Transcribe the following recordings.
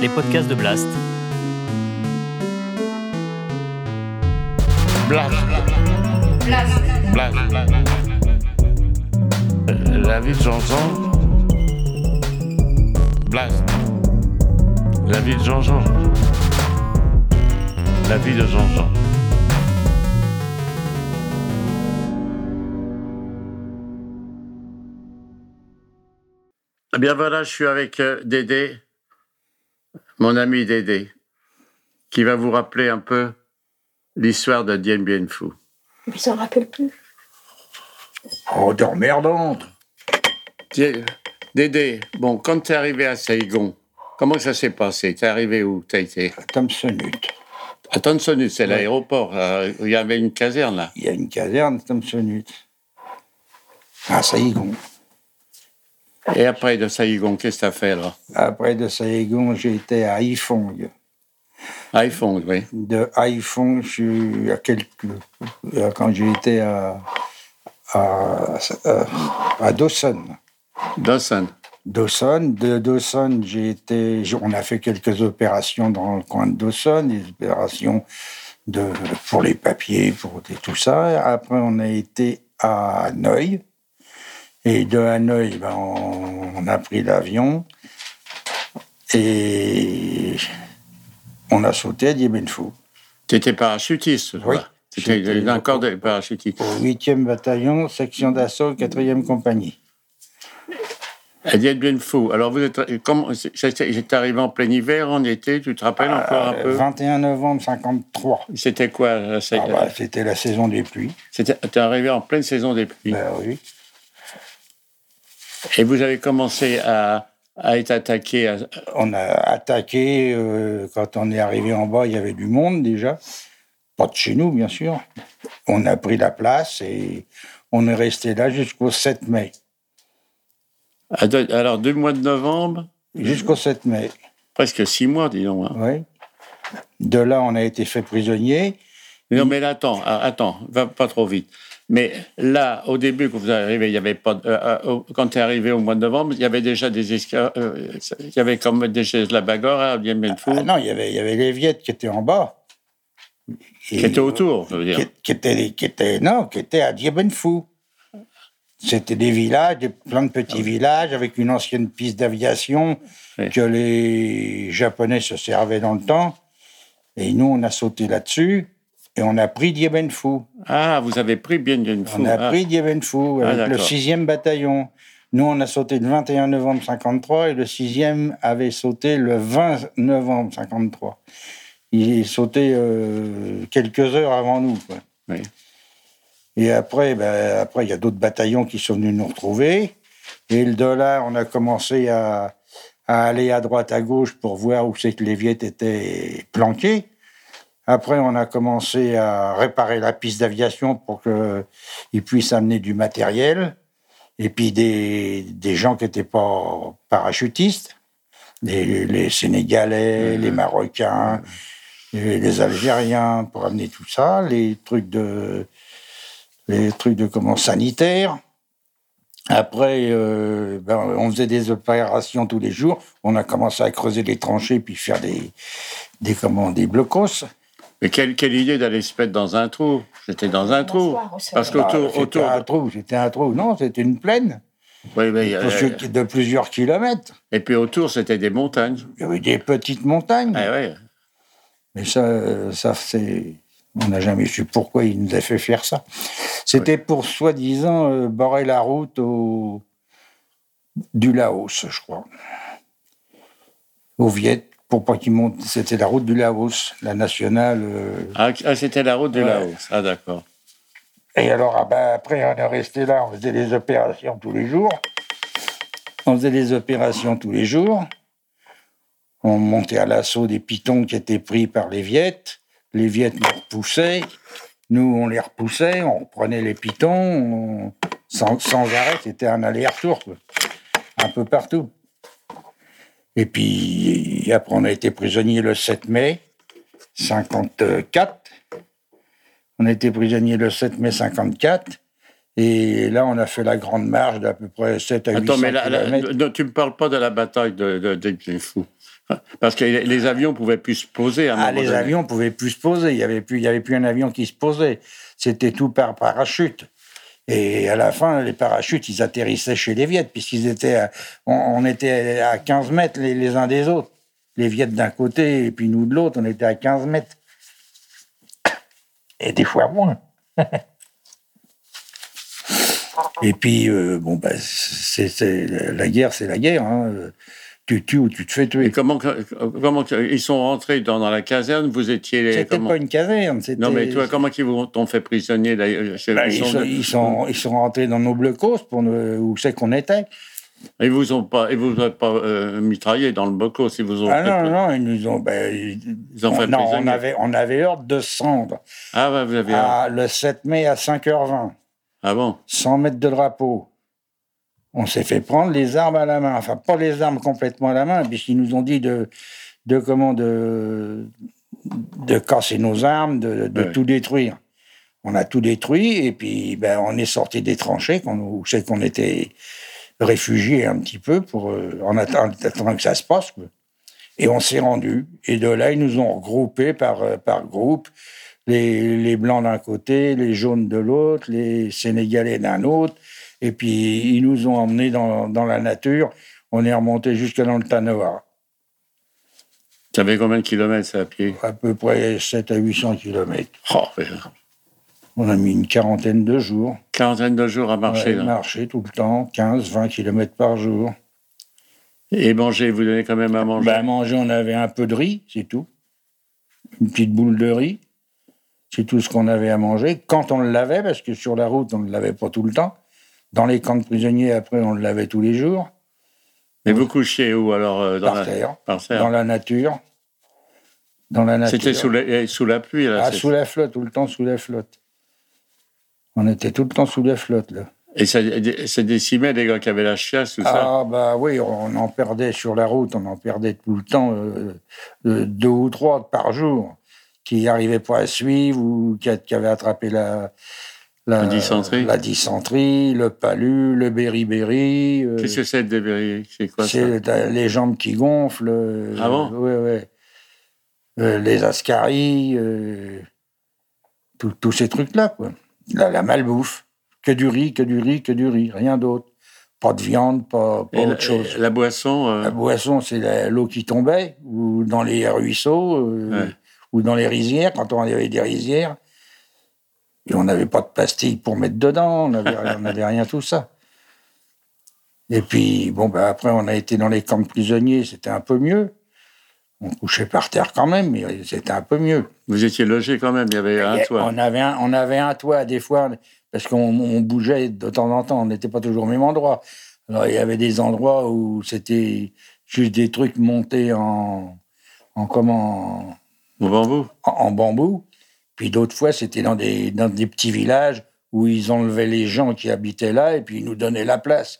les podcasts de Blast. Blast. Blast. Euh, La vie de Jean-Jean. Blast. La vie de Jean-Jean. La vie de Jean-Jean. Eh bien voilà, je suis avec euh, Dédé, mon ami Dédé, qui va vous rappeler un peu l'histoire de Dien Bien Phu. Il s'en rappelle plus. Oh, d'emmerdante Dédé, bon, quand t'es arrivé à Saigon, comment ça s'est passé? T'es arrivé où? T'as été? Thompsonut. À Tonsonut, c'est l'aéroport. euh, Il y avait une caserne là. Il y a une caserne, Thompsonut. À Saigon. Et après de Saigon, qu'est-ce que t'as fait là? Après de Saigon, j'ai été à Haiphong. iPhone, oui. De Haiphong, je suis à quelques... euh, Quand j'ai été à, à, à, à Dawson. Dawson. Dawson. De Dawson, j'ai été... On a fait quelques opérations dans le coin de Dawson, des opérations de, pour les papiers, pour des- tout ça. Après, on a été à Hanoï. Et de Hanoï, ben, on, a pris l'avion et on a sauté à Dien Bien Phu, T'étais parachutiste, toi. Oui. Corps au- des parachutistes. au 8e bataillon, section d'assaut, 4e compagnie. À Phu. Alors vous êtes, comment, c'était- j'étais arrivé en plein hiver, en été, tu te rappelles encore un Euh, peu 21 novembre 53. C'était quoi euh, c'est- Ah bah, C'était la saison des pluies. C'était, t'es arrivé en pleine saison des pluies. Ben oui. Et vous avez commencé à, à être attaqué. à- On a attaqué, euh, quand on est arrivé en bas, il y avait du monde déjà. Pas de chez nous, bien sûr. On a pris la place et on est resté là jusqu'au 7 mai. alors, du mois de novembre, Jusqu'au 7 mai, presque six mois, disons. hein. oui. De là, on a été fait prisonnier. Non, mais attends, ah, attends, va pas trop vite. Mais là, au début, quand vous arrivé, il y avait pas. de- euh, euh, quand tu es arrivé au mois de novembre, il y avait déjà des esca- euh, Il y avait comme déjà de la bagarre à Dien Bien Ah non, il y avait, il y avait les Viettes qui étaient en bas. qui était autour, je veux dire. qui, qui étaient, qui étaient- non, qui étaient à Phu. C'était des villages, des, plein de petits villages avec une ancienne piste d'aviation Oui. que les Japonais se servaient dans le temps. Et nous, on a sauté là-dessus et on a pris Dien Phu. Ah, vous avez pris Bien Phu. On a ah. pris Dien Phu Ah, avec le d'accord. 6e bataillon. Nous, on a sauté le 21 novembre 53 et le 6e avait sauté le 20 novembre 53. Il est sauté euh, quelques heures avant nous. quoi. Oui. Et après, ben, après, il y a d'autres bataillons qui sont venus nous retrouver. Et le dollar, on a commencé à, à aller à droite, à gauche pour voir où c'est que les Viettes étaient planqués. Après, on a commencé à réparer la piste d'aviation pour qu'ils puissent amener du matériel. Et puis des, des gens qui n'étaient pas parachutistes, les, les Sénégalais, les Marocains, les, les Algériens, pour amener tout ça, les trucs de, les trucs de comment sanitaires. Après, euh, ben, on faisait des opérations tous les jours. On a commencé à creuser les tranchées puis faire des, des comment, des blocos. Mais quelle, quelle idée d'aller se mettre dans un trou? C'était dans un trou. Parce qu'autour. c'était autour un trou, c'était un trou. Non, c'était une plaine oui, mais, euh, de- de plusieurs kilomètres. et puis autour, c'était des montagnes. Il y avait des petites montagnes. Ah, ouais. Mais ça, ça c'est. On n'a jamais su pourquoi il nous a fait faire ça. C'était pour soi-disant euh, barrer la route au... du Laos, je crois. Au Viet, pour pas qu'ils montent. C'était la route du Laos, la nationale. euh. Ah, ah, c'était la route du Ouais. Laos. Ah, d'accord. Et alors, ah ben, après, on est resté là, on faisait des opérations tous les jours. On faisait des opérations tous les jours. On montait à l'assaut des pitons qui étaient pris par les Viettes. Les Viettes nous repoussaient. Nous, on les repoussait, on reprenait les pitons. on- Sans, sans arrêt, c'était un aller-retour. Un peu partout. Et puis, après, on a été prisonniers le 7 mai 54. On a été prisonniers le 7 mai 54. Et là, on a fait la grande marche d'à peu près 7 à 800 Attends, mais kilomètres. non, tu me parles pas de la bataille de, de, de. Parce que les avions pouvaient plus se poser à un Ah, moment les donné. avions pouvaient plus se poser. Il y avait plus, il y avait plus un avion qui se posait. C'était tout par parachute. Et à la fin, les parachutes, ils atterrissaient chez les Viettes, puisqu'ils étaient, on, était à 15 mètres les, uns des autres. Les Viettes d'un côté et puis nous de l'autre, on était à 15 mètres. Et des fois moins. et puis, euh, bon, bah, la guerre, c'est la guerre. hein. Tu tues ou tu te fais tuer. Et comment, comment ils sont rentrés dans, dans la caserne Vous étiez les- C'était comment pas une caserne. Non, mais toi, comment ils vous t'ont fait prisonnier d'ailleurs Ben, ils ils, sont- ils, sont, ils sont rentrés dans nos blocos pour où c'est qu'on était. Ils vous ont pas, ils vous ont pas euh, mitraillé dans le boco si vous ont. Ah non, non, ils nous ont. Ben, ils- Ils ont fait non, on avait, on avait ordre de cendre Ah ouais, vous avez. à, le 7 mai à 5h20, Ah bon? 100 mètres de drapeau. On s'est fait prendre les armes à la main. Enfin, pas les armes complètement à la main, puisqu'ils nous ont dit de, de comment de, de casser nos armes, de, de Ouais. tout détruire. On a tout détruit et puis ben, on est sorti des tranchées, qu'on- où c'est qu'on était réfugiés un petit peu pour, euh, en attendant que ça se passe. quoi. Et on s'est rendu. Et de là, ils nous ont regroupés par, euh, par groupe. Les, les blancs d'un côté, les jaunes de l'autre, les sénégalais d'un autre. Et puis, ils nous ont emmenés dans, dans la nature. On est remonté jusque dans le Tanoa. Ça fait combien de kilomètres ça à pied? À peu près 7 à 800 kilomètres. oh, On a mis une quarantaine de jours. Quarantaine de jours à marcher. Ouais, là. marcher tout le temps, 15, 20 kilomètres par jour. Et manger, vous donnez quand même à manger? Ben, à manger, on avait un peu de riz, c'est tout. Une petite boule de riz. C'est tout ce qu'on avait à manger. Quand on lavait, parce que sur la route, on ne lavait pas tout le temps. Dans les camps de prisonniers, après, on le lavait tous les jours. Mais vous couchiez où alors euh, dans Par la... terre. Par terre. Dans la nature. Dans la nature. C'était sous la, sous la pluie là. Ah, sous la flotte, tout le temps sous la flotte. On était tout le temps sous la flotte, là. Et ça, ça décimait les gars qui avaient la chiasse, tout ça. Ah, bah oui, on en perdait sur la route, on en perdait tout le temps, euh, euh, deux ou trois par jour, qui n'arrivaient pas à suivre ou qui avaient attrapé la, la, La dysenterie. la dysenterie, le palu, le beriberi. euh, Qu'est-ce que c'est de débris C'est quoi ça? c'est t'as les jambes qui gonflent. euh, Ah bon? Oui, oui. Euh, les ascaries, euh, tous ces trucs-là, quoi. La, la malbouffe. Que du riz, que du riz, que du riz, rien d'autre. Pas de viande, pas, pas Et la, autre chose. la boisson euh, La boisson, c'est l'eau qui tombait, ou dans les ruisseaux, euh, Ouais. ou dans les rizières, quand on avait des rizières. Et on n'avait pas de plastique pour mettre dedans, on n'avait rien tout ça. Et puis, bon, ben après, on a été dans les camps de prisonniers, c'était un peu mieux. On couchait par terre quand même, mais c'était un peu mieux. Vous étiez logé quand même, il y avait un Et toit. On avait un, on avait un toit, des fois, parce qu'on on bougeait de temps en temps, on n'était pas toujours au même endroit. Alors, il y avait des endroits où c'était juste des trucs montés en, en comment, Au bambou? En, en bambou. Puis d'autres fois, c'était dans des, dans des petits villages où ils enlevaient les gens qui habitaient là et puis ils nous donnaient la place.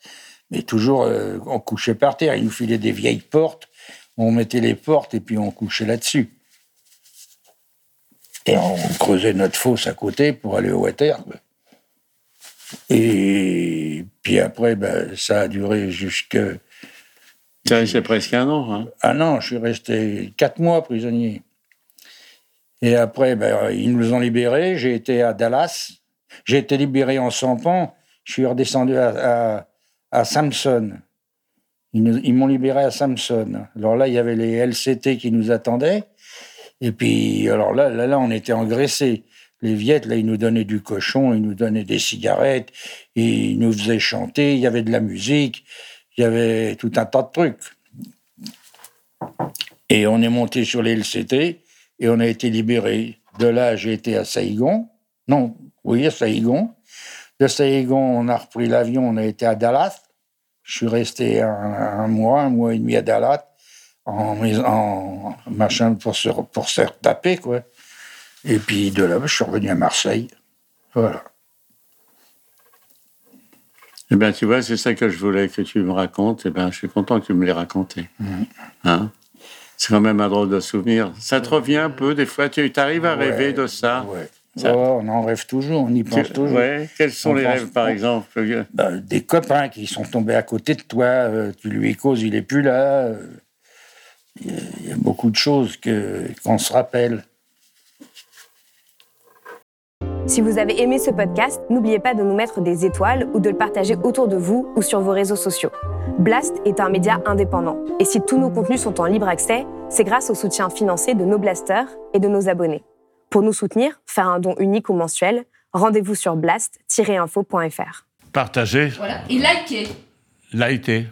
Mais toujours, euh, on couchait par terre. Ils nous filaient des vieilles portes. On mettait les portes et puis on couchait là-dessus. Et on creusait notre fosse à côté pour aller au water. Et puis après, ben, ça a duré jusque... C'est resté presque un an. Hein? Ah non, je suis resté quatre mois prisonnier. Et après, ben, ils nous ont libérés. J'ai été à Dallas. J'ai été libéré en Sampan. Je suis redescendu à, à, à Samson. Ils, ils m'ont libéré à Samson. Alors là, il y avait les LCT qui nous attendaient. Et puis, alors là, là, là, on était engraissés. Les Viettes, là, ils nous donnaient du cochon, ils nous donnaient des cigarettes, ils nous faisaient chanter, il y avait de la musique, il y avait tout un tas de trucs. Et on est monté sur les LCT et on a été libéré. De là, j'ai été à Saïgon. Non, oui, à Saïgon. De Saïgon, on a repris l'avion, on a été à Dallas. Je suis resté un, un mois, un mois et demi à Dallas, en, machin pour se, pour se retaper, quoi. Et puis de là, je suis revenu à Marseille. Voilà. Eh bien, tu vois, c'est ça que je voulais que tu me racontes. Eh bien, je suis content que tu me l'aies raconté. Hein? C'est quand même un drôle de souvenir. Ça te revient un peu, des fois. Tu arrives à rêver Ouais, de ça? Ouais. Ça- Oh, on en rêve toujours, on y Tu- pense toujours. ouais. Quels sont On les pense- rêves, par exemple que- Ben, des copains qui sont tombés à côté de toi, euh, tu lui causes, il est plus là. euh, il y a beaucoup de choses qu'on se rappelle. Si vous avez aimé ce podcast, n'oubliez pas de nous mettre des étoiles ou de le partager autour de vous ou sur vos réseaux sociaux. Blast est un média indépendant et si tous nos contenus sont en libre accès, c'est grâce au soutien financier de nos blasters et de nos abonnés. Pour nous soutenir, faire un don unique ou mensuel, rendez-vous sur blast-info.fr. Partagez. Voilà. Et likez. Likez.